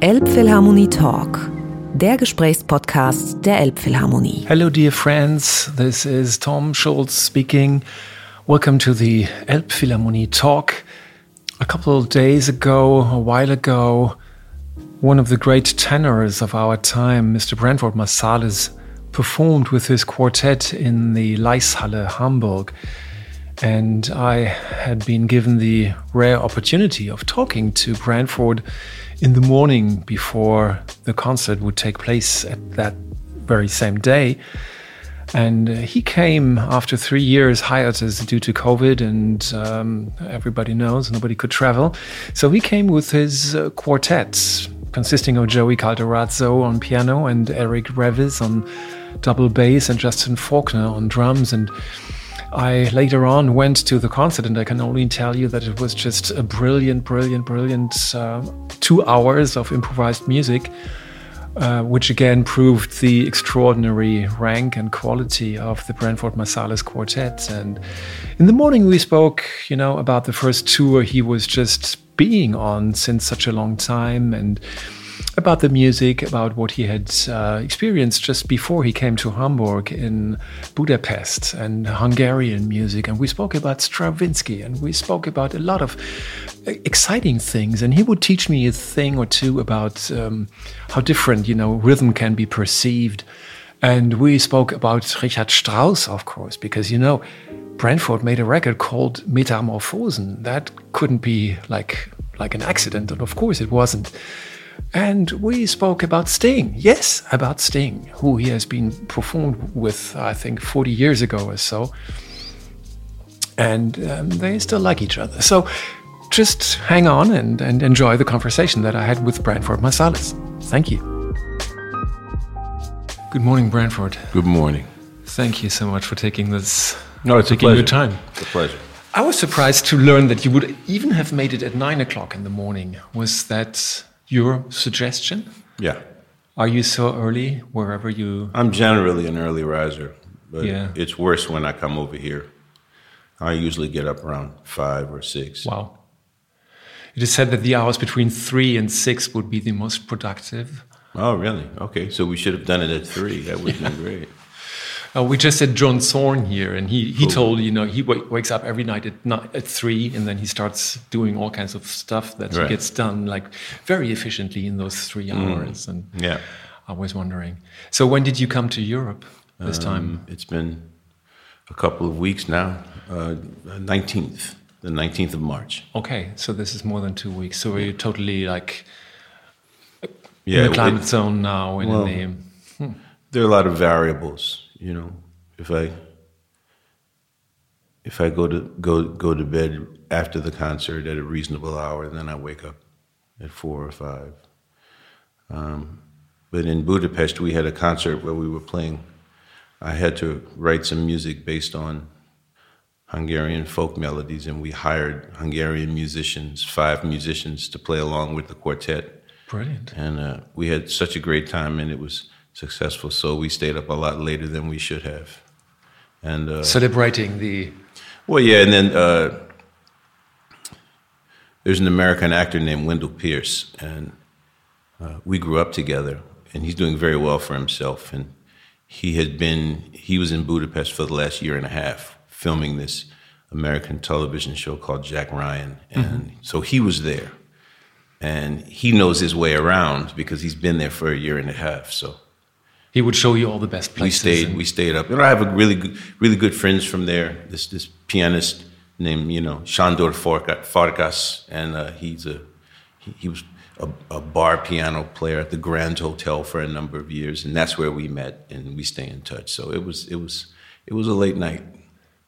Elbphilharmonie Talk, der Gesprächspodcast der Elbphilharmonie. Hello, dear friends. This is Tom Schulz speaking. Welcome to the Elbphilharmonie Talk. A couple of days ago, a while ago, one of the great tenors of our time, Mr. Branford Marsalis, performed with his quartet in the Laeiszhalle, Hamburg. And I had been given the rare opportunity of talking to Branford in the morning before the concert would take place at that very same day. And uh, he came after three years hiatus due to COVID, and um, everybody knows nobody could travel. So he came with his uh, quartet, consisting of Joey Calderazzo on piano and Eric Revis on double bass and Justin Faulkner on drums. And I later on went to the concert, and I can only tell you that it was just a brilliant, brilliant, brilliant uh, two hours of improvised music. Uh, which again proved the extraordinary rank and quality of the Branford Marsalis quartet. And in the morning, we spoke, you know, about the first tour he was just being on since such a long time, and about the music, about what he had uh, experienced just before he came to Hamburg in Budapest and Hungarian music. And we spoke about Stravinsky and we spoke about a lot of uh, exciting things. And he would teach me a thing or two about um, how different, you know, rhythm can be perceived. And we spoke about Richard Strauss, of course, because, you know, Branford made a record called Metamorphosen. That couldn't be like like an accident, and of course it wasn't. And we spoke about Sting. Yes, about Sting, who he has been performed with, I think, 40 years ago or so. And um, they still like each other. So just hang on and, and enjoy the conversation that I had with Branford Marsalis. Thank you. Good morning, Branford. Good morning. Thank you so much for taking this. No, it's taking a pleasure. your time. It's a pleasure. I was surprised to learn that you would even have made it at nine o'clock in the morning. Was that your suggestion? Yeah. Are you so early wherever you? I'm generally an early riser, but Yeah. it's worse when I come over here. I usually get up around five or six. Wow. It is said that the hours between three and six would be the most productive. Oh, really? Okay, so we should have done it at three. That would have been great. Uh, we just had John Thorne here, and he, he told you know he wakes up every night at ni- at three, and then he starts doing all kinds of stuff that Right. gets done like very efficiently in those three hours. And Yeah. I was wondering, so when did you come to Europe this time? Um, it's been a couple of weeks now. Uh, 19th, the 19th of March. Okay, so this is more than two weeks. So are you totally like Yeah, in the climate it- zone now? In well, the there are a lot of variables. You know, if I if I go to go go to bed after the concert at a reasonable hour, then I wake up at four or five. Um, but in Budapest, we had a concert where we were playing. I had to write some music based on Hungarian folk melodies, and we hired Hungarian musicians, five musicians, to play along with the quartet brilliant. and uh, we had such a great time and it was successful. So we stayed up a lot later than we should have. And uh, Celebrating the well yeah and then uh, there's an american actor named wendell pierce and uh, we grew up together and he's doing very well for himself. And he had been he was in budapest for the last year and a half filming this american television show called jack ryan and so he was there. And he knows his way around because he's been there for a year and a half. So he would show you all the best places. we stayed, we stayed up. You know, I have a really good, really good friends from there. This this pianist named you know Shandor Farka- Farkas, and uh, he's a he, he was a, a bar piano player at the Grand Hotel for a number of years, and that's where we met, and we stay in touch. So it was it was it was a late night.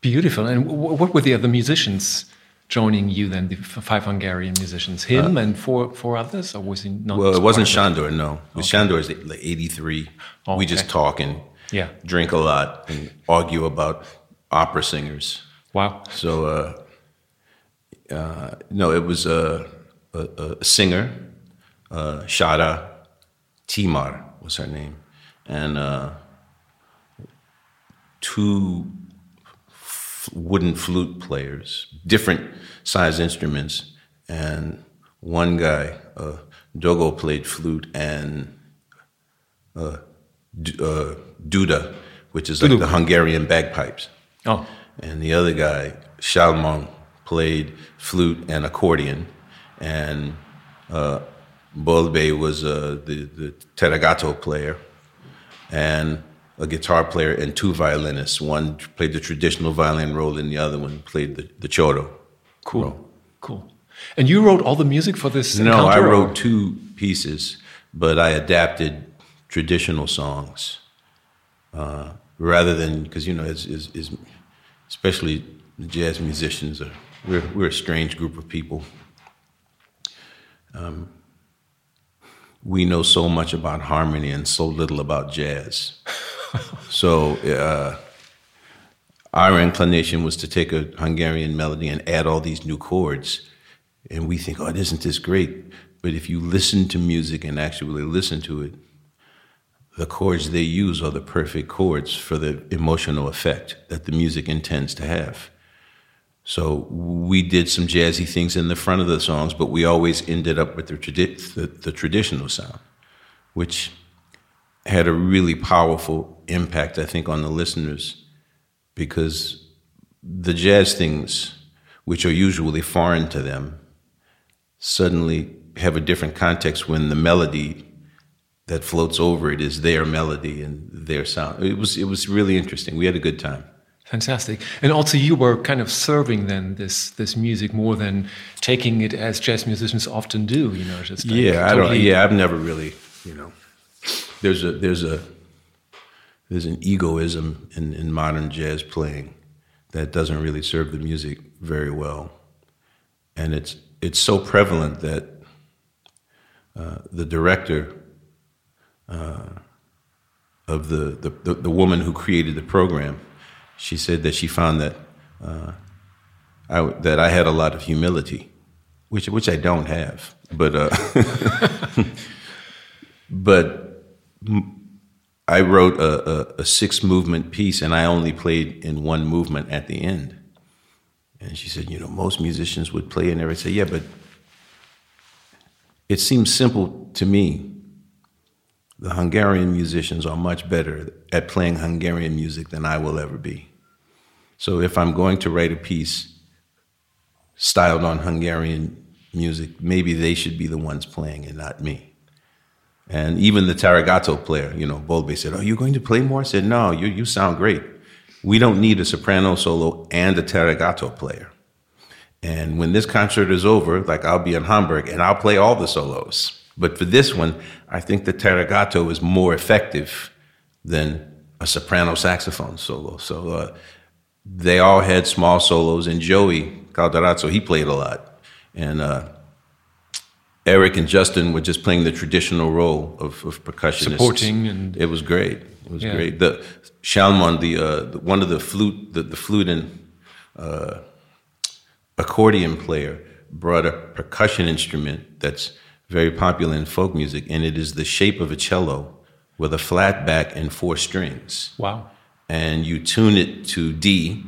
Beautiful. And what were the other musicians joining you then? The five Hungarian musicians, him and four four others, or was he not? Uh, Well, it wasn't Shandor, no. Shandor is like 83. Oh, we just talk and Yeah. drink a lot and argue about opera singers. Wow. So, uh, uh, no, it was a, a, a singer, uh, Shada Timar was her name, and uh, two wooden flute players, different size instruments, and one guy, uh, Dogo, played flute and uh, d- uh, duda, which is like Duduk. the Hungarian bagpipes. Oh, And the other guy, Shalmon, played flute and accordion. And uh, Bolbe was uh, the, the tárogató player and a guitar player and two violinists. One played the traditional violin role and the other one played the, the choro. cool, role. cool. And you wrote all the music for this? No, I encounter, or- wrote two pieces, but I adapted traditional songs uh, rather than because you know, it's, it's, it's, especially the jazz musicians are we're we're a strange group of people. Um, we know so much about harmony and so little about jazz. So. Uh, our inclination was to take a Hungarian melody and add all these new chords. And we think, oh, isn't this great? But if you listen to music and actually listen to it, the chords they use are the perfect chords for the emotional effect that the music intends to have. So we did some jazzy things in the front of the songs, but we always ended up with the, tradi- the, the traditional sound, which had a really powerful impact, I think, on the listeners because the jazz things, which are usually foreign to them, suddenly have a different context when the melody that floats over it is their melody and their sound. It was it was really interesting. We had a good time. Fantastic. And also you were kind of serving then this this music more than taking it as jazz musicians often do, you know, just like yeah, I don't. Yeah, I've never really, you know. There's a there's a there's an egoism in, in modern jazz playing that doesn't really serve the music very well, and it's it's so prevalent that uh, the director uh, of the, the, the the woman who created the program, she said that she found that uh, I, that I had a lot of humility, which which I don't have, but uh, but I wrote a, a, a six movement piece and I only played in one movement at the end. And she said, you know, most musicians would play and everything. Say, yeah, but it seems simple to me. The Hungarian musicians are much better at playing Hungarian music than I will ever be. So if I'm going to write a piece styled on Hungarian music, maybe they should be the ones playing and not me. And even the Tárogató player, you know, Bolbe said, Are you going to play more? I said, No, you, you sound great. We don't need a soprano solo and a Tárogató player. And when this concert is over, like I'll be in Hamburg and I'll play all the solos. But for this one, I think the Tárogató is more effective than a soprano saxophone solo. So uh, they all had small solos, and Joey Calderazzo, he played a lot. And uh, Eric and Justin were just playing the traditional role of, of percussionists. Supporting and- it was great. It was Yeah. great. The Shalmon, the, uh, the one of the flute, the, the flute and uh, accordion player, brought a percussion instrument that's very popular in folk music, and it is the shape of a cello with a flat back and four strings Wow. and you tune it to D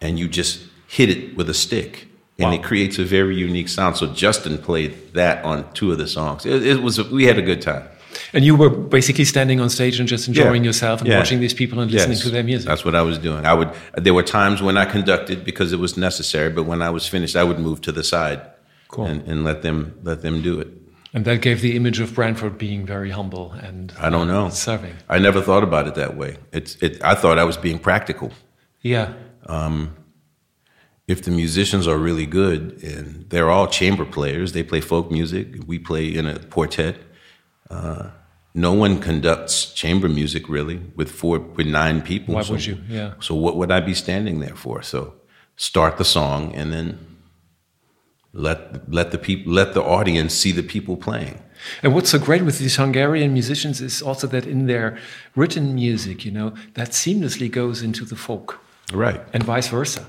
and you just hit it with a stick. And Wow. it creates a very unique sound. So Justin played that on two of the songs. It, it was we had a good time. And you were basically standing on stage and just enjoying Yeah. yourself and Yeah. watching these people and listening Yes. to their music. That's what I was doing. I would. There were times when I conducted because it was necessary, but when I was finished, I would move to the side Cool. and, and let them let them do it. And that gave the image of Branford being very humble and I don't know. serving. I never thought about it that way. It's. It, I thought I was being practical. Yeah. Um, if the musicians are really good and they're all chamber players, they play folk music, we play in a quartet. Uh, no one conducts chamber music really with four with nine people. Why so, would you? Yeah. So what would I be standing there for? So start the song and then let let the people let the audience see the people playing. And what's so great with these Hungarian musicians is also that in their written music, you know, that seamlessly goes into the folk Right. and vice versa.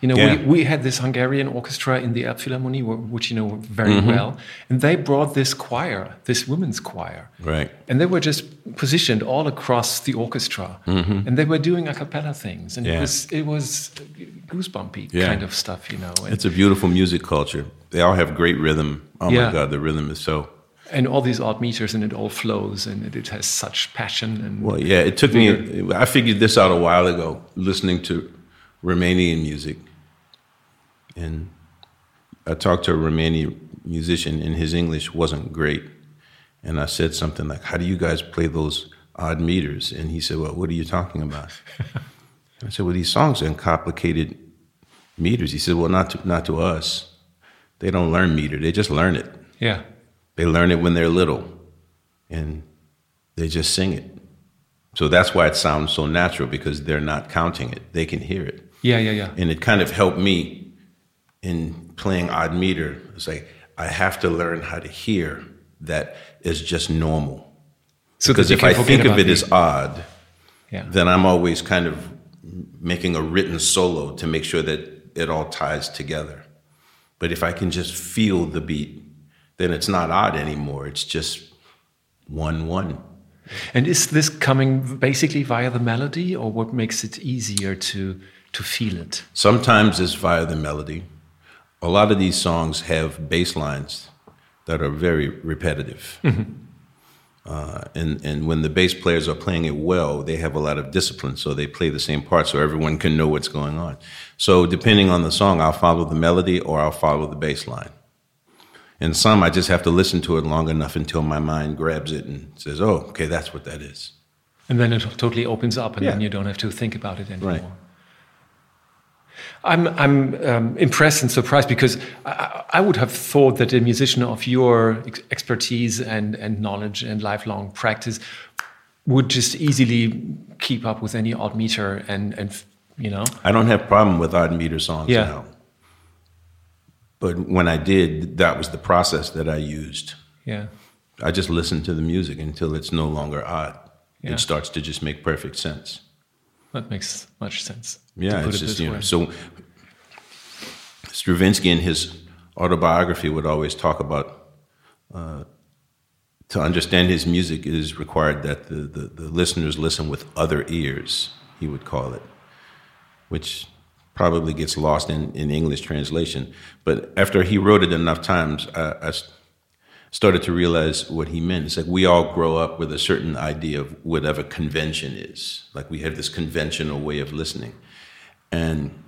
You know, Yeah. we, we had this Hungarian orchestra in the Elbphilharmonie, which you know very Mm-hmm. well, and they brought this choir, this women's choir, Right. and they were just positioned all across the orchestra, and they were doing a cappella things, and it Mm-hmm. Was it was goosebumpy Yeah. kind of stuff, you know. And, It's a beautiful music culture. They all have great rhythm. Oh Yeah. my God, the rhythm is so. and all these odd meters, and it all flows, and it, it has such passion. And Well, yeah, it took me. I figured this out a while ago, listening to Romanian music, and I talked to a Romanian musician, and his English wasn't great, and I said something like, "How do you guys play those odd meters?" And he said, "Well, what are you talking about?" I said, "Well, these songs are in complicated meters." He said, "Well, not to, not to us. They don't learn meter; they just learn it." yeah, They learn it when they're little and they just sing it. So that's why it sounds so natural because they're not counting it. They can hear it. Yeah, yeah, yeah. And it kind of helped me in playing odd meter. It's like I have to learn how to hear that is just normal. So Because if I think of it the- as odd, yeah, then I'm always kind of making a written solo to make sure that it all ties together. But if I can just feel the beat, then it's not odd anymore. It's just one one. And is this coming basically via the melody, or what makes it easier to to feel it? Sometimes it's via the melody. A lot of these songs have bass lines that are very repetitive. Uh, and, and when the bass players are playing it well, they have a lot of discipline, so they play the same part so everyone can know what's going on. So, depending on the song, I'll follow the melody or I'll follow the bass line. And some, I just have to listen to it long enough until my mind grabs it and says, oh, okay, that's what that is. And then it totally opens up, and Yeah. then you don't have to think about it anymore. Right. I'm I'm um, impressed and surprised because I, I would have thought that a musician of your ex- expertise and and knowledge and lifelong practice would just easily keep up with any odd meter and and you know I don't have problem with odd meter songs Yeah. now. But when I did, that was the process that I used. yeah I just listen to the music until it's no longer odd. Yeah. It starts to just make perfect sense. That makes much sense. Yeah, put it's it just this you know. way. So Stravinsky in his autobiography would always talk about uh, to understand his music it is required that the, the, the listeners listen with other ears. He would call it, which probably gets lost in, in English translation. But after he wrote it enough times, I, I started to realize what he meant. It's like we all grow up with a certain idea of whatever convention is. Like we have this conventional way of listening. And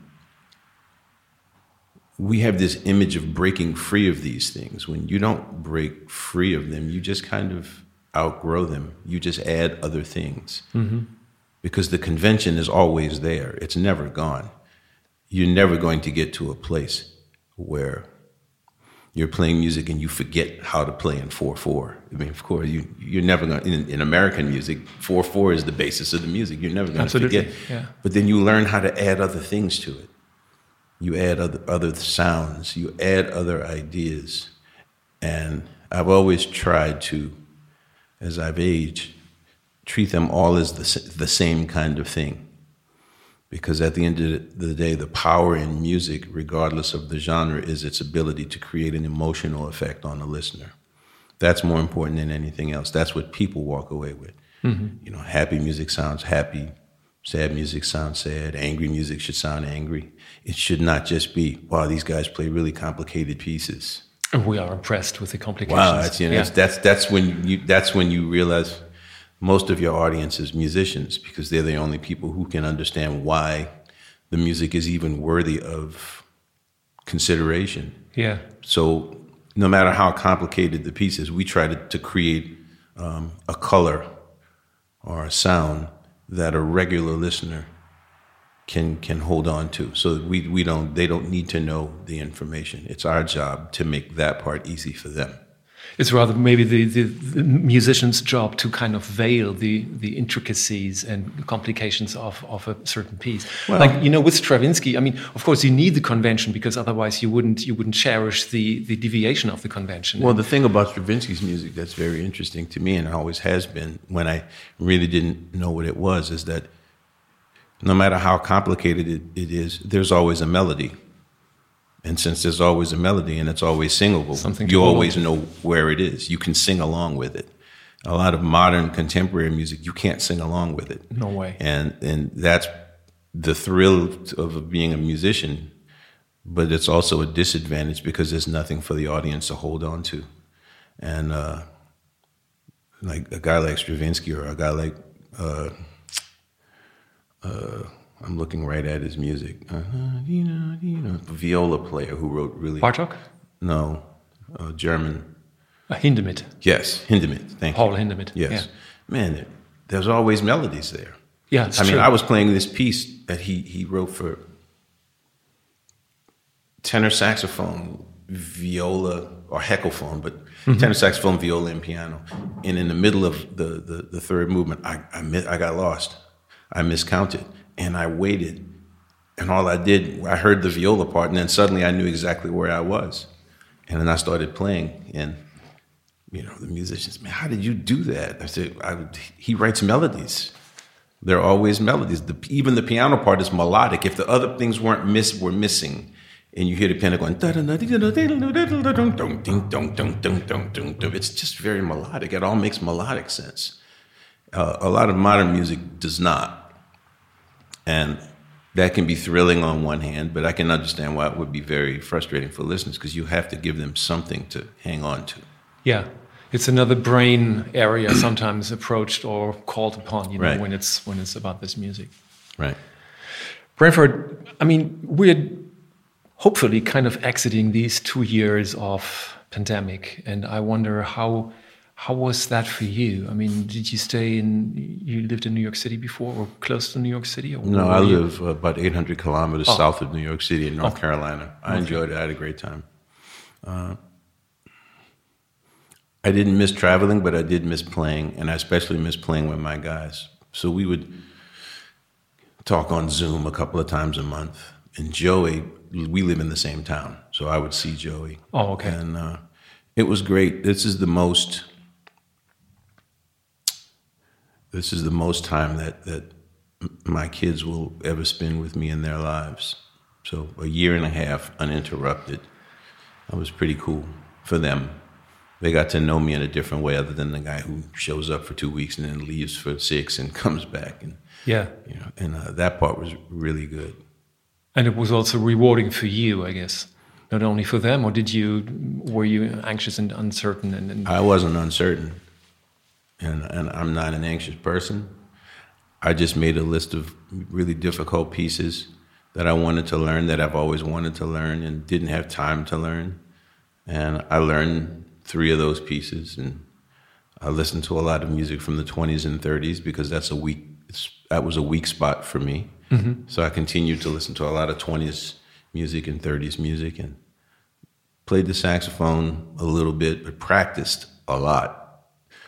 we have this image of breaking free of these things. When you don't break free of them, you just kind of outgrow them. You just add other things. Mm-hmm. Because the convention is always there, it's never gone. You're never going to get to a place where you're playing music and you forget how to play in 4-4. I mean, of course, you, you're never going to, in, in American music, 4-4 is the basis of the music. You're never going to forget. yeah. But then you learn how to add other things to it. You add other, other sounds, you add other ideas. And I've always tried to, as I've aged, treat them all as the, the same kind of thing. Because at the end of the day, the power in music, regardless of the genre, is its ability to create an emotional effect on the listener. That's more important than anything else. That's what people walk away with. Mm-hmm. You know, happy music sounds happy, sad music sounds sad, angry music should sound angry. It should not just be, wow, these guys play really complicated pieces. We are impressed with the complications. Wow, that's you know, yeah. that's, that's that's when you that's when you realize most of your audience is musicians because they're the only people who can understand why the music is even worthy of consideration. yeah. So no matter how complicated the piece is, we try to, to create um, a color or a sound that a regular listener can can hold on to. So we we don't they don't need to know the information. It's our job to make that part easy for them. It's rather maybe the, the, the musician's job to kind of veil the, the intricacies and complications of, of a certain piece. like you know, with Stravinsky, I mean, of course, you need the convention because otherwise you wouldn't you wouldn't cherish the, the deviation of the convention. Well, the thing about Stravinsky's music that's very interesting to me and always has been when I really didn't know what it was is that no matter how complicated it, it is, there's always a melody. And since there's always a melody and it's always singable, Something you always on know where it is. You can sing along with it. A lot of modern contemporary music, you can't sing along with it. No way. And and that's the thrill of being a musician, but it's also a disadvantage because there's nothing for the audience to hold on to. And uh, like a guy like Stravinsky or a guy like uh, uh, I'm looking right at his music. Uh, you know, you know, viola player who wrote really Bartok? no uh, German. Uh, Hindemith. Yes, Hindemith. Thank Paul you. Paul Hindemith. Yes, Yeah, man. there- There's always melodies there. yeah I mean, true. I was playing this piece that he he wrote for tenor saxophone, viola, or heckelphone, but Mm-hmm. tenor saxophone, viola, and piano. And in the middle of the the, the third movement, I I, mi- I got lost. I miscounted, and I waited, and all I did, I heard the viola part, and then suddenly I knew exactly where I was, and then I started playing, and you know, the musicians, man, how did you do that? I said, I, he writes melodies. There are always melodies. The, even the piano part is melodic. If the other things weren't miss were missing, and you hear the piano going, it's just very melodic. It all makes melodic sense. Uh, a lot of modern music does not, and that can be thrilling on one hand, but I can understand why it would be very frustrating for listeners because you have to give them something to hang on to. Yeah, it's another brain area sometimes approached or called upon. You know, Right. when it's when it's about this music. Right. Branford, I mean, we're hopefully kind of exiting these two years of pandemic, and I wonder how how was that for you? I mean, did you stay in? You lived in New York City before, or close to New York City? Or No, I you? live about 800 kilometers Oh. south of New York City in North Carolina. I enjoyed it. I had a great time. Uh, I didn't miss traveling, but I did miss playing, and I especially miss playing with my guys. So we would talk on Zoom a couple of times a month. And Joey, we live in the same town, so I would see Joey. Oh, okay. And uh, it was great. This is the most. This is the most time that that my kids will ever spend with me in their lives. So a year and a half uninterrupted. That was pretty cool for them. They got to know me in a different way, other than the guy who shows up for two weeks and then leaves for six and comes back, and Yeah, you know, and uh, that part was really good. and it was also rewarding for you, I guess. Not only for them, or did you were you anxious and uncertain? And, and I wasn't uncertain, and and I'm not an anxious person. I just made a list of really difficult pieces that I wanted to learn that I've always wanted to learn and didn't have time to learn, and I learned three of those pieces. And I listened to a lot of music from the 20s and 30s because that's a weak that was a weak spot for me. Mm-hmm. So I continued to listen to a lot of 20s music and 30s music and played the saxophone a little bit, but practiced a lot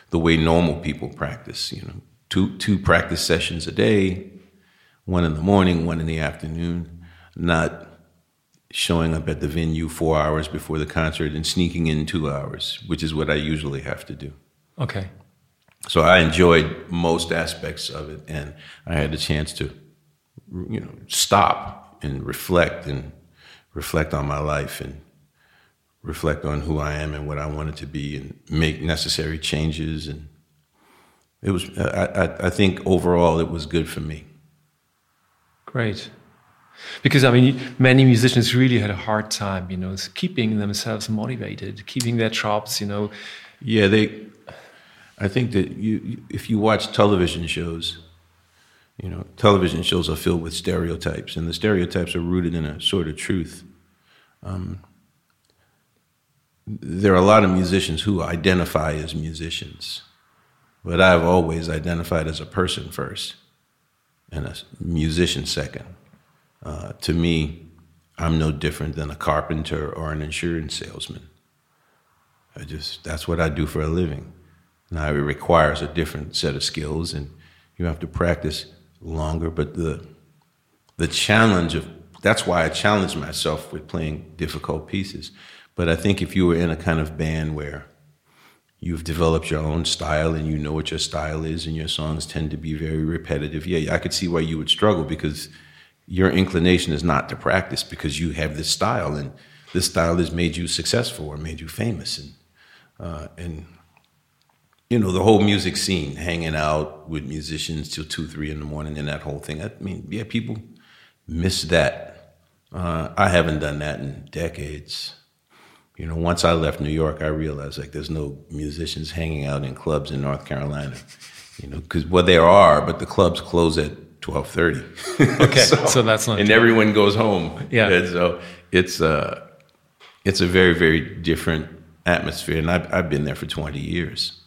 the way normal people practice. You know, two two practice sessions a day, one in the morning, one in the afternoon. Not showing up at the venue four hours before the concert and sneaking in two hours, which is what I usually have to do. okay, So I enjoyed most aspects of it, and I had the chance to, you know, stop and reflect and reflect on my life and reflect on who I am and what I wanted to be, and make necessary changes. And it was, I, I, I think, overall, it was good for me. Great. Because I mean, many musicians really had a hard time, you know, keeping themselves motivated, keeping their jobs, you know. Yeah, they. I think that you, you, if you watch television shows, you know, television shows are filled with stereotypes, and the stereotypes are rooted in a sort of truth. Um, there are a lot of musicians who identify as musicians, but I've always identified as a person first, and a musician second. Uh, to me, I'm no different than a carpenter or an insurance salesman. I just that's what I do for a living. Now it requires a different set of skills, and you have to practice longer. But the the challenge of that's why I challenge myself with playing difficult pieces. But I think if you were in a kind of band where you've developed your own style and you know what your style is and your songs tend to be very repetitive yeah i could see why you would struggle because your inclination is not to practice because you have this style and this style has made you successful or made you famous. And uh, and you know the whole music scene hanging out with musicians till two three in the morning and that whole thing i mean yeah people miss that. Uh, i haven't done that in decades you know, once I left New York, I realized like there's no musicians hanging out in clubs in North Carolina. You know, because well there are, but the clubs close at twelve thirty. Okay, so, so, that's not. And true. everyone goes home. Yeah. And so it's uh, it's a very very different atmosphere, and I've I've been there for twenty years,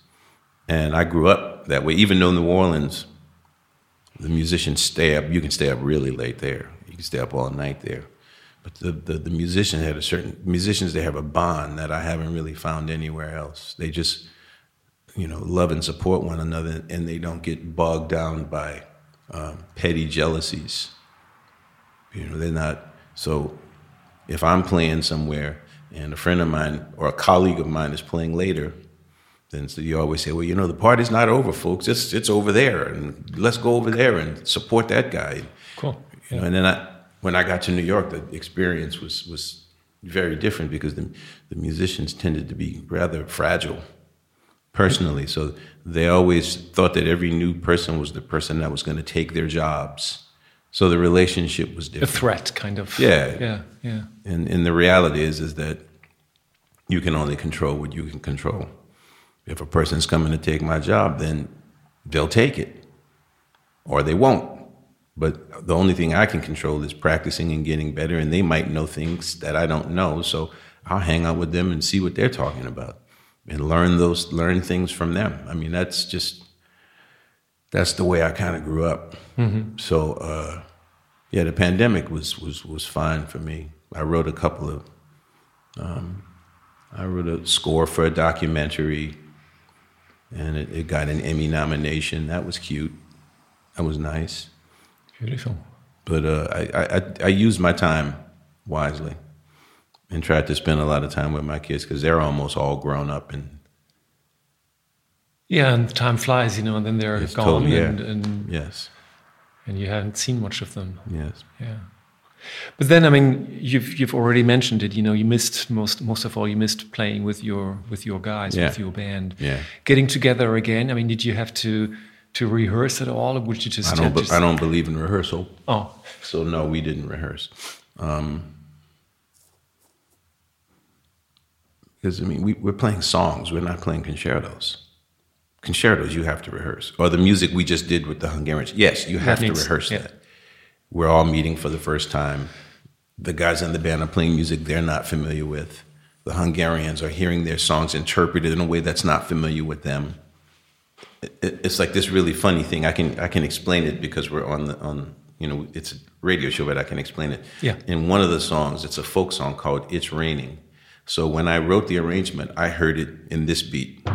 and I grew up that way. Even though New Orleans, the musicians stay up. You can stay up really late there. You can stay up all night there but the, the, the musician had a certain musicians they have a bond that I haven't really found anywhere else. They just you know love and support one another, and they don't get bogged down by um, petty jealousies. You know, they're not so. If I'm playing somewhere and a friend of mine or a colleague of mine is playing later, then so you always say, well, you know, the party's not over, folks. It's it's over there, and let's go over there and support that guy. Cool. You know, and then I when I got to New York, the experience was was very different because the, the musicians tended to be rather fragile personally. So they always thought that every new person was the person that was going to take their jobs. So the relationship was different. A threat, kind of. Yeah, yeah, yeah. And and the reality is is that you can only control what you can control. If a person's coming to take my job, then they'll take it, or they won't. But the only thing I can control is practicing and getting better. And they might know things that I don't know. So I'll hang out with them and see what they're talking about and learn those, learn things from them. I mean, that's just, that's the way I kind of grew up. Mm-hmm. So, uh, yeah, the pandemic was, was, was fine for me. I wrote a couple of, um, I wrote a score for a documentary and it, it got an Emmy nomination. That was cute. That was nice. Beautiful. But uh, I, I, I use my time wisely and try to spend a lot of time with my kids because they're almost all grown up and yeah, and time flies, you know, and then they're gone, totally, yeah. and, and yes, and you haven't seen much of them. Yes, yeah. But then, I mean, you've you've already mentioned it. You know, you missed most most of all. You missed playing with your with your guys, yeah. with your band. Yeah. Getting together again. I mean, did you have to to rehearse at all, or would you just? I don't. I don't believe in rehearsal. Oh, so no, we didn't rehearse. Um, because I mean, we, we're playing songs. We're not playing concertos. Concertos, you have to rehearse, or the music we just did with the Hungarians. Yes, you have needs, to rehearse yeah. that. We're all meeting for the first time. The guys in the band are playing music they're not familiar with. The Hungarians are hearing their songs interpreted in a way that's not familiar with them it's like this really funny thing. I can I can explain it because we're on the on you know it's a radio show, but I can explain it. Yeah. In one of the songs, it's a folk song called "It's Raining." So when I wrote the arrangement, I heard it in this beat.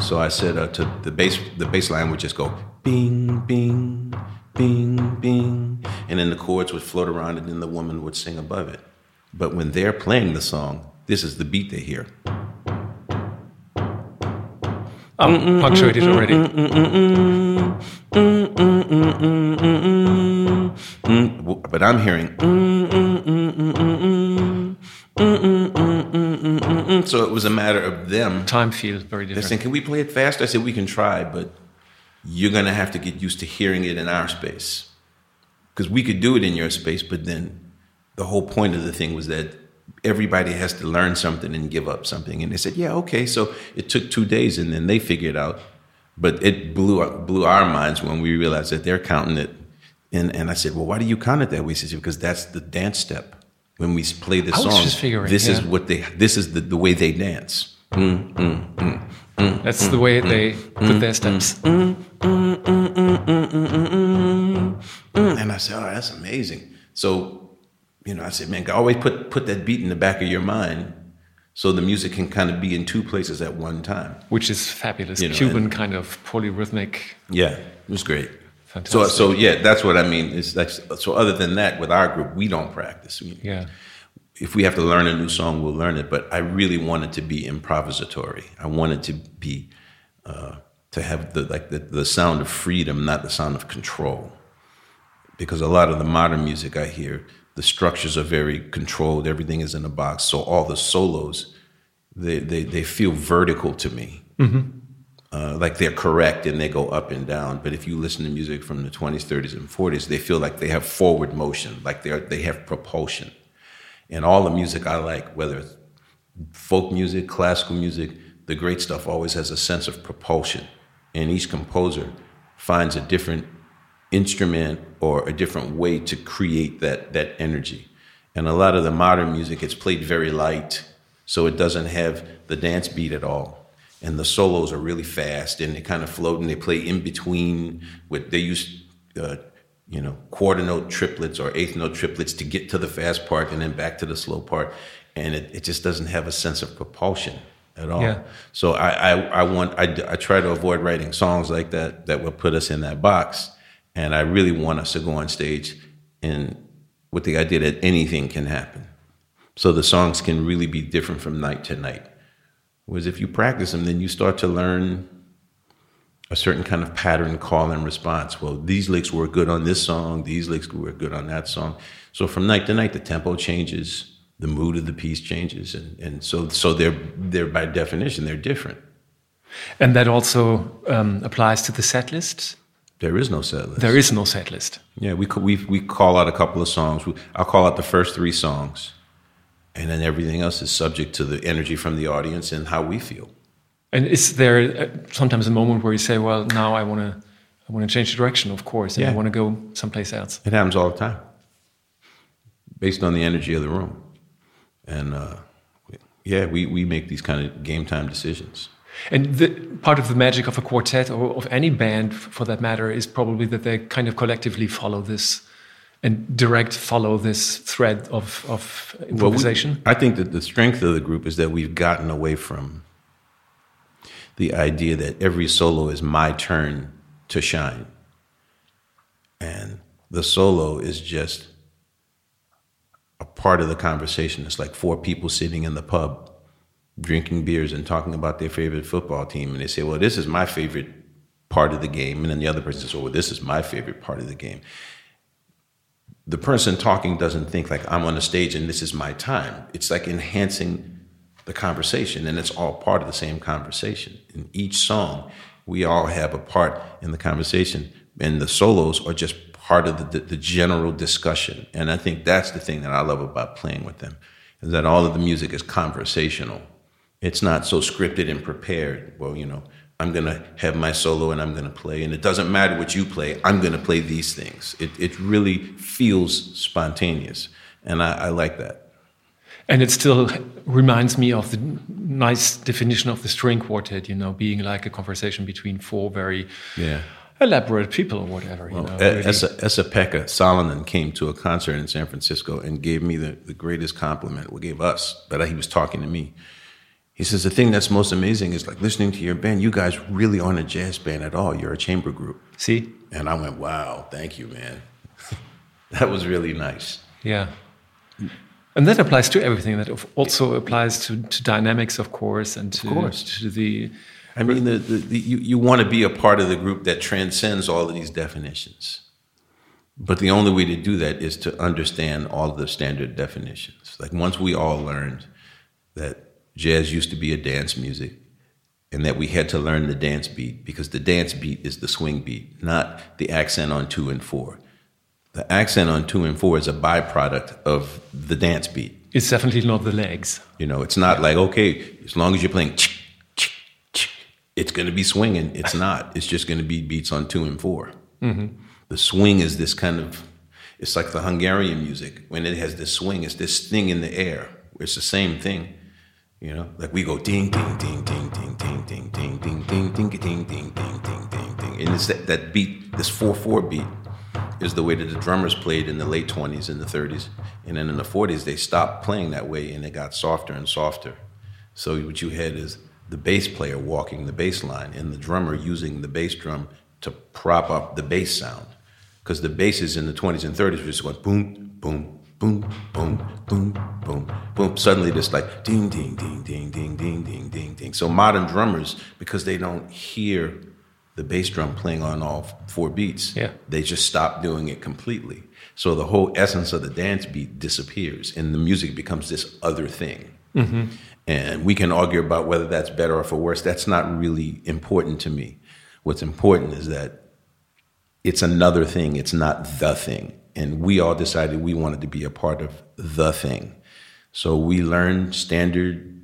So I said uh, to the bass, the bass line would just go bing, bing, bing, bing, and then the chords would float around, and then the woman would sing above it. But when they're playing the song, this is the beat they hear. Oh, I'm punctuated already. Oh. But I'm hearing. So it was a matter of them. Time feels very different. They're saying, "Can we play it fast?" I said, "We can try, but you're going to have to get used to hearing it in our space, because we could do it in your space, but then the whole point of the thing was that everybody has to learn something and give up something. And they said, yeah, okay. So it took two days, and then they figured out. But it blew blew our minds when we realized that they're counting it. And and I said, well, why do you count it that way? He said, because that's the dance step. When we play the song, this yeah. is what they this is the, the way they dance. Mm, mm, mm, mm that's the way mm, they mm, put their steps. And I said, oh, that's amazing. So you know, I said, man, always put put that beat in the back of your mind so the music can kind of be in two places at one time. Which is fabulous. You know, Cuban kind of polyrhythmic. Yeah, it was great. Fantastic. So, so yeah, that's what I mean. It's like so. Other than that, with our group, we don't practice. We, yeah. if we have to learn a new song, we'll learn it. But I really want it to be improvisatory. I want it to be uh, to have the like the, the sound of freedom, not the sound of control. Because a lot of the modern music I hear, the structures are very controlled. Everything is in a box. So all the solos, they they, they feel vertical to me. Mm-hmm. Uh, like they're correct and they go up and down. But if you listen to music from the 20s, 30s, and 40s, they feel like they have forward motion, like they're they have propulsion. And all the music I like, whether it's folk music, classical music, the great stuff always has a sense of propulsion. And each composer finds a different instrument or a different way to create that, that energy. And a lot of the modern music, it's played very light, so it doesn't have the dance beat at all. And the solos are really fast and they kind of float and they play in between. With they use uh, you know, quarter note triplets or eighth note triplets to get to the fast part and then back to the slow part. And it, it just doesn't have a sense of propulsion at all. Yeah. So I, I, I want, I, I try to avoid writing songs like that that will put us in that box. And I really want us to go on stage and with the idea that anything can happen. So the songs can really be different from night to night. Whereas if you practice them, then you start to learn a certain kind of pattern call and response. Well, these licks were good on this song, these licks were good on that song. So from night to night, the tempo changes, the mood of the piece changes, and, and so so they're they're by definition they're different. And that also um, applies to the set list. There is no set list. There is no set list. Yeah, we we we call out a couple of songs. I'll call out the first three songs, and then everything else is subject to the energy from the audience and how we feel. And is there sometimes a moment where you say, "Well, now I want to, I want to change the direction, of course, and yeah. I want to go someplace else"? It happens all the time, based on the energy of the room, and uh, yeah, we we make these kind of game time decisions. And the, part of the magic of a quartet or of any band, for that matter, is probably that they kind of collectively follow this and direct follow this thread of, of improvisation. Well, we, I think that the strength of the group is that we've gotten away from the idea that every solo is my turn to shine. And the solo is just a part of the conversation. It's like four people sitting in the pub drinking beers and talking about their favorite football team. And they say, Well, this is my favorite part of the game. And then the other person says, Well, this is my favorite part of the game. The person talking doesn't think like I'm on a stage and this is my time. It's like enhancing the conversation, and it's all part of the same conversation. In each song, we all have a part in the conversation, and the solos are just part of the, the, the general discussion. And I think that's the thing that I love about playing with them, is that all of the music is conversational. It's not so scripted and prepared. Well, you know, I'm gonna have my solo and I'm gonna play, and it doesn't matter what you play. I'm gonna play these things. It it really feels spontaneous, and I, I like that. And it still reminds me of the nice definition of the string quartet, you know, being like a conversation between four very yeah. elaborate people or whatever. Well, you know, really. Esa-Pekka Salonen came to a concert in San Francisco and gave me the, the greatest compliment, well, gave us, but he was talking to me. He says, the thing that's most amazing is like listening to your band, you guys really aren't a jazz band at all. You're a chamber group. See? And I went, wow, thank you, man. that was really nice. Yeah. And that applies to everything. That also applies to, to dynamics, of course, and to, course. to the. I mean, the, the, the, you, you want to be a part of the group that transcends all of these definitions. But the only way to do that is to understand all of the standard definitions. Like once we all learned that jazz used to be a dance music and that we had to learn the dance beat because the dance beat is the swing beat, not the accent on two and four the accent on two and four is a byproduct of the dance beat. It's definitely not the legs. You know, it's not like okay, as long as you're playing, it's going to be swinging. It's not. It's just going to be beats on two and 4 mm-hmm. The swing is this kind of. It's like the Hungarian music when it has this swing. It's this thing in the air. It's the same thing. You know, like we go ding ding ding ding ding ding ding ding ding ding ding ding ding ding ding ding ding, and it's that, beat, this four four beat is the way that the drummers played in the late 20s and the 30s. And then in the 40s, they stopped playing that way and it got softer and softer. So what you had is the bass player walking the bass line and the drummer using the bass drum to prop up the bass sound. Because the basses in the 20s and 30s were just going boom, boom, boom, boom, boom, boom, boom. Suddenly, this like ding, ding, ding, ding, ding, ding, ding, ding, ding. So modern drummers, because they don't hear the bass drum playing on all four beats, Yeah. they just stop doing it completely. So the whole essence of the dance beat disappears, and the music becomes this other thing. Mm-hmm. And we can argue about whether that's better or for worse. That's not really important to me. What's important is that it's another thing. It's not the thing. And we all decided we wanted to be a part of the thing. So we learned standard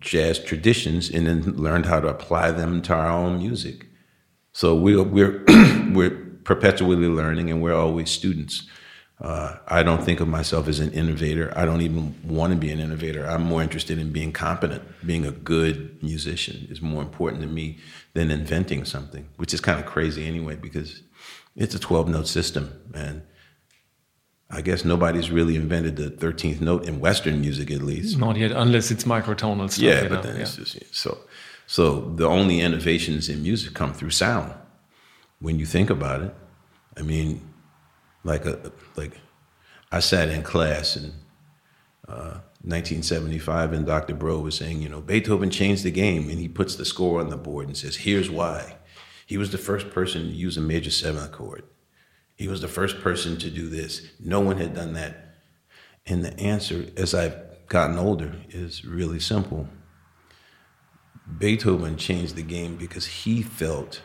jazz traditions and then learned how to apply them to our own music. So we're we're we're perpetually learning, and we're always students. Uh, I don't think of myself as an innovator. I don't even want to be an innovator. I'm more interested in being competent. Being a good musician is more important to me than inventing something, which is kind of crazy anyway, because it's a 12 note system. And I guess nobody's really invented the 13th note in Western music, at least. Not yet, unless it's microtonal stuff. Yeah, but know, then yeah. it's just so. So the only innovations in music come through sound. When you think about it, I mean, like a like, I sat in class in uh, 1975, and Dr. Bro was saying, you know, Beethoven changed the game, and he puts the score on the board and says, "Here's why." He was the first person to use a major seventh chord. He was the first person to do this. No one had done that. And the answer, as I've gotten older, is really simple. Beethoven changed the game because he felt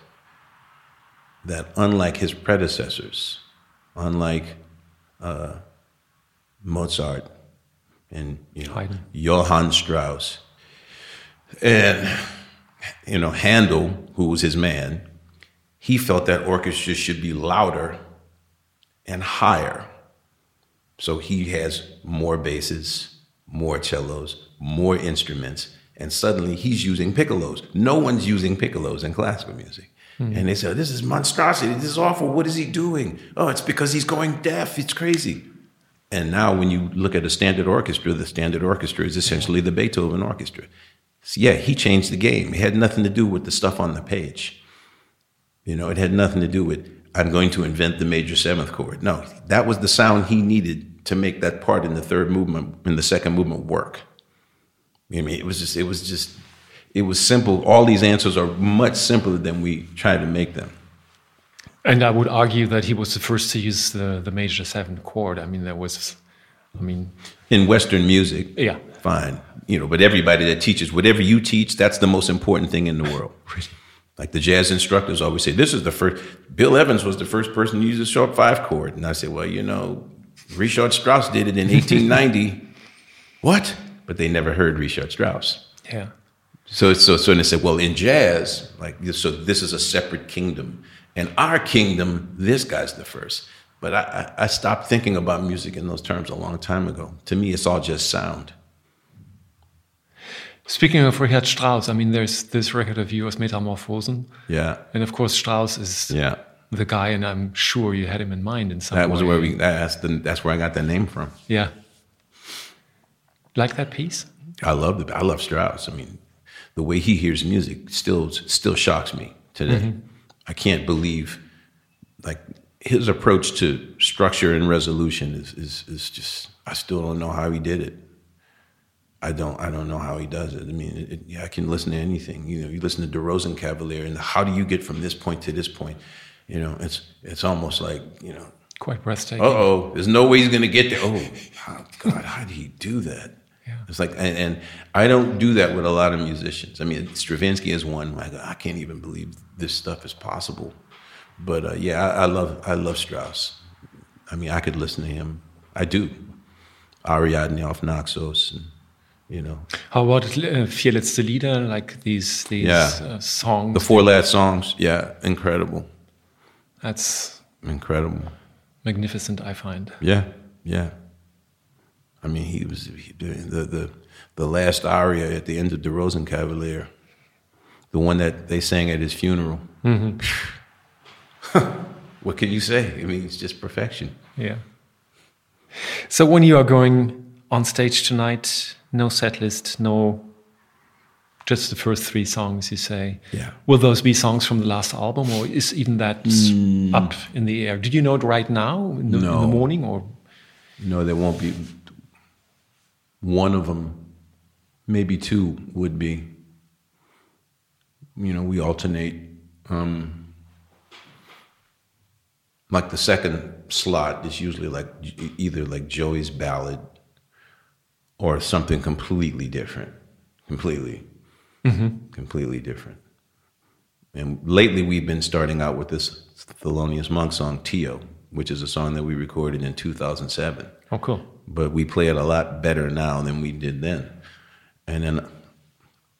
that unlike his predecessors, unlike uh, Mozart and you know, Haydn. Johann Strauss and you know Handel, who was his man, he felt that orchestras should be louder and higher. So he has more basses, more cellos, more instruments, and suddenly he's using piccolos. No one's using piccolos in classical music. Hmm. And they said, This is monstrosity. This is awful. What is he doing? Oh, it's because he's going deaf. It's crazy. And now, when you look at a standard orchestra, the standard orchestra is essentially the Beethoven orchestra. So yeah, he changed the game. It had nothing to do with the stuff on the page. You know, it had nothing to do with, I'm going to invent the major seventh chord. No, that was the sound he needed to make that part in the third movement, in the second movement work. I mean, it was just, it was just, it was simple. All these answers are much simpler than we try to make them. And I would argue that he was the first to use the, the major seventh chord. I mean, there was, I mean, In Western music, yeah. fine. You know, but everybody that teaches, whatever you teach, that's the most important thing in the world. Like the jazz instructors always say, this is the first, Bill Evans was the first person to use a sharp five chord. And I said, well, you know, Richard Strauss did it in 1890. what? But they never heard Richard Strauss. Yeah. So, so, so and they said, well, in jazz, like, so this is a separate kingdom. And our kingdom, this guy's the first. But I, I, I stopped thinking about music in those terms a long time ago. To me, it's all just sound. Speaking of Richard Strauss, I mean, there's this record of yours, Metamorphosen. Yeah. And of course, Strauss is Yeah. the guy, and I'm sure you had him in mind in some That was way. where we, that's, the, that's where I got that name from. Yeah. Like that piece? I love the, I love Strauss. I mean, the way he hears music still, still shocks me today. Mm-hmm. I can't believe, like, his approach to structure and resolution is, is, is just, I still don't know how he did it. I don't, I don't know how he does it. I mean, it, it, yeah, I can listen to anything. You know, you listen to De Rosenkavalier, and how do you get from this point to this point? You know, it's, it's almost like, you know, Quite breathtaking. uh oh, there's no way he's gonna get there. Oh, how, God, how did he do that? Yeah. It's like, and, and I don't do that with a lot of musicians. I mean, Stravinsky is one. I, go, I can't even believe this stuff is possible. But uh, yeah, I, I love, I love Strauss. I mean, I could listen to him. I do. Ariadne auf Naxos, and, you know, How about uh, Vier letzte Lieder, like these these Yeah. uh, songs? the four last songs. Yeah, incredible, That's incredible. magnificent, I find. Yeah, yeah. I mean, he was he, the the the last aria at the end of the Rosenkavalier, the one that they sang at his funeral. what can you say? I mean, it's just perfection. Yeah. So when you are going on stage tonight, no set list, no, just the first three songs you say. Yeah. Will those be songs from the last album, or is even that up in the air? Did you know it right now in the, in the morning, or No, there won't be. One of them, maybe two, would be. You know, we alternate. Um, like the second slot is usually like either like Joey's ballad or something completely different, completely, mm-hmm. completely different. And lately, we've been starting out with this Thelonious Monk song "Teo," which is a song that we recorded in 2007. Oh, cool! But we play it a lot better now than we did then. And then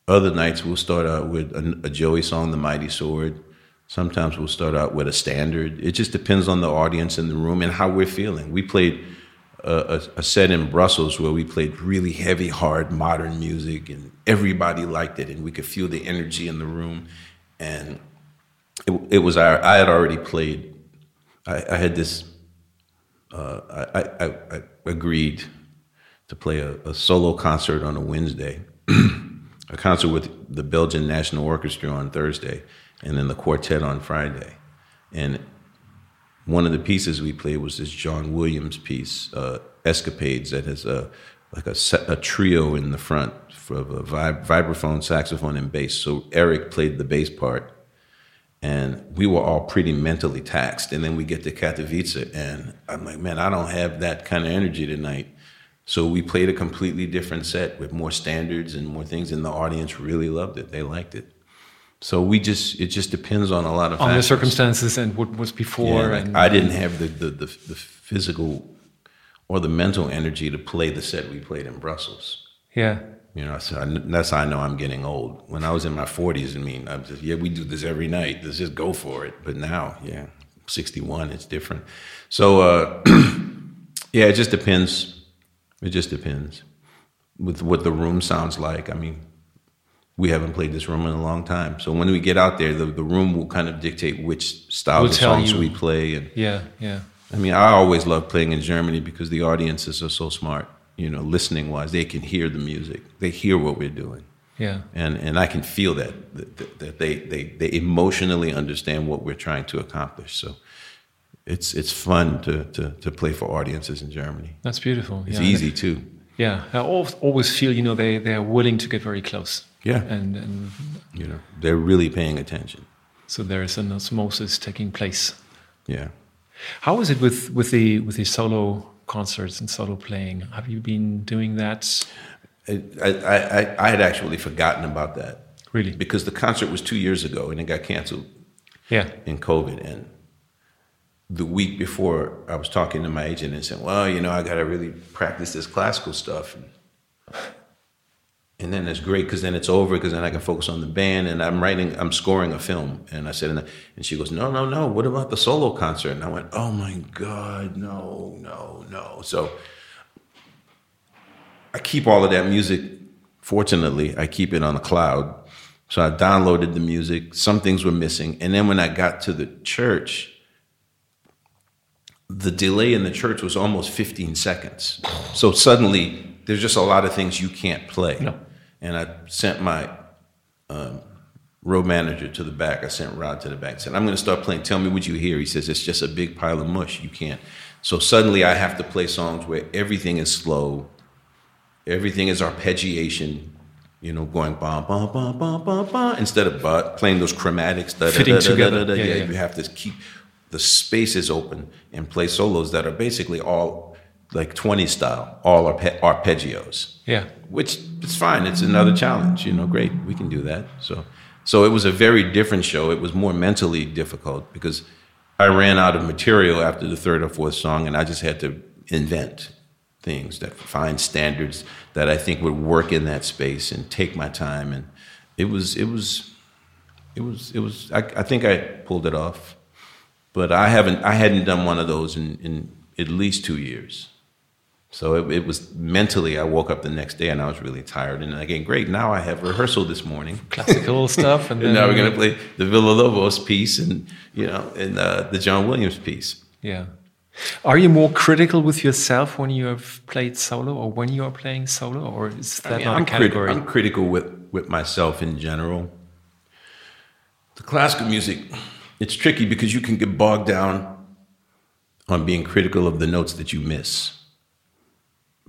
other nights we'll start out with a, a Joey song, "The Mighty Sword." Sometimes we'll start out with a standard. It just depends on the audience in the room and how we're feeling. We played a, a, set in Brussels where we played really heavy, hard, modern music, and everybody liked it, and we could feel the energy in the room. And it, it was our, I had already played. I, I had this. Uh, I, I, I, agreed to play a, a solo concert on a Wednesday, a concert with the Belgian National Orchestra on Thursday and then the quartet on Friday. And one of the pieces we played was this John Williams piece, uh, Escapades, that has a like a, a trio in the front of a vib- vibraphone, saxophone, and bass. So Eric played the bass part, and we were all pretty mentally taxed. And then we get to Katowice, and I'm like, man, I don't have that kind of energy tonight. So we played a completely different set with more standards and more things, and the audience really loved it. They liked it. So we just it just depends on a lot of on factors. the circumstances and what was before. Yeah, and I didn't have the, the, the the physical or the mental energy to play the set we played in Brussels. Yeah. You know, so I, that's how I know I'm getting old. When I was in my 40s, I mean, I'm just yeah, we do this every night. Let's just go for it. But now, yeah, 61, it's different. So uh, yeah, it just depends. It just depends with what the room sounds like. I mean, we haven't played this room in a long time. So when we get out there, the, the room will kind of dictate which style we'll of songs you. we play. And yeah, yeah. I mean, I always love playing in Germany because the audiences are so smart. You know, listening wise, they can hear the music. They hear what we're doing. Yeah. And and I can feel that that, that they, they they emotionally understand what we're trying to accomplish. So it's it's fun to to to play for audiences in Germany. That's beautiful. It's yeah. easy too. Yeah, I always feel you know they they are willing to get very close. Yeah. And, and you know, they're really paying attention. So there is an osmosis taking place. Yeah. How is it with, with the with the solo concerts and solo playing? Have you been doing that? I, I, I had actually forgotten about that. Really? Because the concert was two years ago and it got canceled. Yeah. In COVID. And the week before, I was talking to my agent and said, well, you know, I got to really practice this classical stuff. And and then it's great because then it's over because then I can focus on the band and I'm writing, I'm scoring a film. And I said, and she goes, no, no, no. What about the solo concert? And I went, oh my God, no, no, no. So I keep all of that music. Fortunately, I keep it on the cloud. So I downloaded the music. Some things were missing. And then when I got to the church, the delay in the church was almost 15 seconds. So suddenly, there's just a lot of things you can't play. No and I sent my um, road manager to the back. I sent Rod to the back. I said, I'm going to start playing. Tell me what you hear. He says, It's just a big pile of mush. You can't. So suddenly I have to play songs where everything is slow, everything is arpeggiation, you know, going bum, bum, bum, bum, bum, bum, instead of playing those chromatics. Da, Fitting da, da, together. Da, yeah, yeah, you have to keep the spaces open and play solos that are basically all like 20 style, all arpe- arpeggios. Yeah. Which is fine. It's another challenge, you know, great. We can do that. So so it was a very different show. It was more mentally difficult because I ran out of material after the third or fourth song and I just had to invent things that find standards that I think would work in that space and take my time and it was it was it was it was I, I think I pulled it off. But I haven't I hadn't done one of those in, in at least two years. So it, it, was mentally, I woke up the next day and I was really tired. And again, great, now I have rehearsal this morning. Classical stuff. And, and now we're going to play the Villa-Lobos piece and, you know, and uh, the John Williams piece. Yeah. Are you more critical with yourself when you have played solo or when you are playing solo? Or is that I mean, not I'm a category? I'm critical with, with myself in general. The classical music, it's tricky because you can get bogged down on being critical of the notes that you miss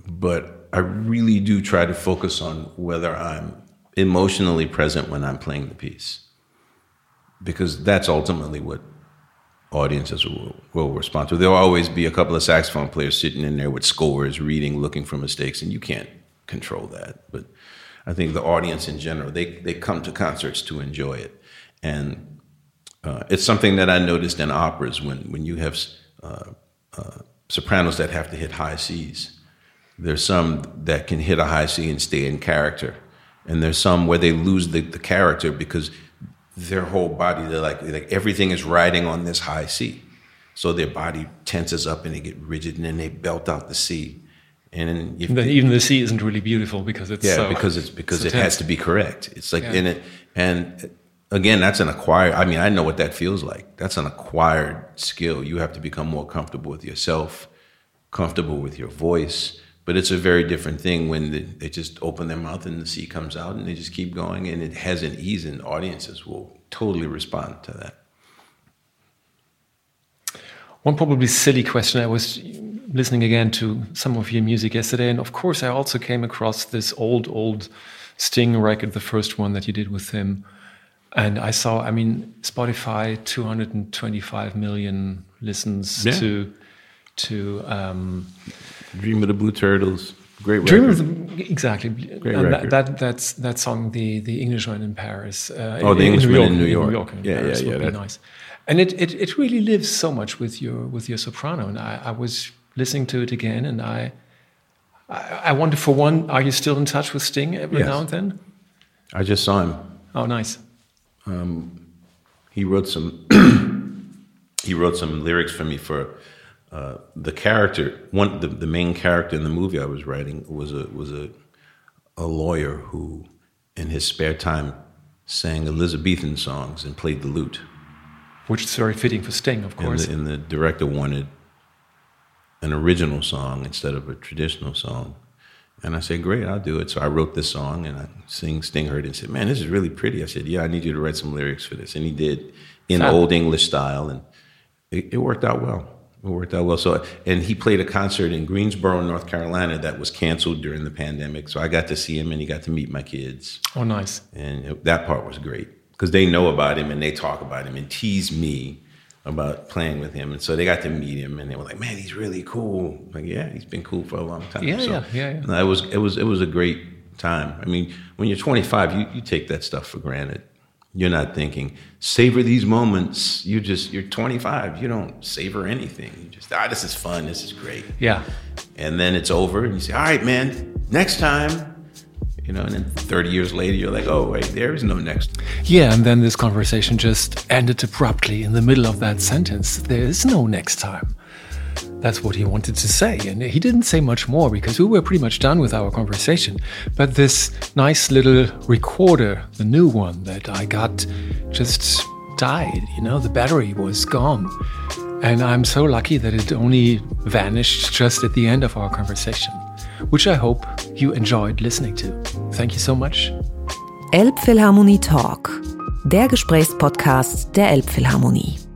but I really do try to focus on whether I'm emotionally present when I'm playing the piece, because that's ultimately what audiences will, will respond to. There'll always be a couple of saxophone players sitting in there with scores, reading, looking for mistakes, and you can't control that. But I think the audience in general, they, they come to concerts to enjoy it. And uh, it's something that I noticed in operas when, when you have uh, uh, sopranos that have to hit high C's. There's some that can hit a high C and stay in character. And there's some where they lose the, the character because their whole body, they're like, like everything is riding on this high C. So their body tenses up and they get rigid and then they belt out the C. And then even the C isn't really beautiful because it's yeah so, because it's because it has to be correct. It's like yeah. in it and again that's an acquired. I mean I know what that feels like. That's an acquired skill. You have to become more comfortable with yourself, comfortable with your voice. But it's a very different thing when they just open their mouth and the sea comes out and they just keep going and it has an ease and audiences will totally respond to that. One probably silly question. I was listening again to some of your music yesterday, and of course, I also came across this old, old Sting record, the first one that you did with him. And I saw, I mean, Spotify, 225 million listens yeah. to to um, Dream of the Blue Turtles. Great Dream record. Of the, exactly. Great and record. That, that, that's that song, the the Englishman in Paris. Uh, oh, the Englishman in New York. In New York. In yeah, Paris yeah, yeah. Would be nice and it, it, it really lives so much with your with your soprano. And I, I was listening to it again, and I, I, I wonder for one, are you still in touch with Sting every yes. now and then? I just saw him. Oh, nice. Um, he wrote some. he wrote some lyrics for me for uh, the character. One, the, the main character in the movie I was writing was a was a a lawyer who, in his spare time, sang Elizabethan songs and played the lute which is very fitting for Sting, of course. And the, and the, director wanted an original song instead of a traditional song. And I said, Great, I'll do it. So I wrote this song and I sing Sting heard it and said, Man, this is really pretty. I said, Yeah, I need you to write some lyrics for this. And he did in old English style. And it, it worked out well. It worked out well. So, and he played a concert in Greensboro, North Carolina, that was canceled during the pandemic. So I got to see him, and he got to meet my kids. Oh, nice! And it, that part was great because they know about him and they talk about him and tease me about playing with him. And so they got to meet him and they were like, man, he's really cool. I'm like, yeah, he's been cool for a long time. Yeah, so, yeah, yeah. yeah. It was, it was, it was a great time. I mean, when you're 25, you, you take that stuff for granted. You're not thinking, savor these moments. You just, you're 25. You don't savor anything. You just, ah, this is fun. This is great. Yeah. And then it's over and you say, all right, man, next time you know, and then 30 years later, you're like, oh, wait, there is no next. Yeah, and then this conversation just ended abruptly in the middle of that sentence. There is no next time. That's what he wanted to say. And he didn't say much more because we were pretty much done with our conversation. But this nice little recorder, the new one that I got, just died. You know, the battery was gone. And I'm so lucky that it only vanished just at the end of our conversation which I hope you enjoyed listening to. Thank you so much. Elbphilharmonie Talk, der Gesprächspodcast der Elbphilharmonie.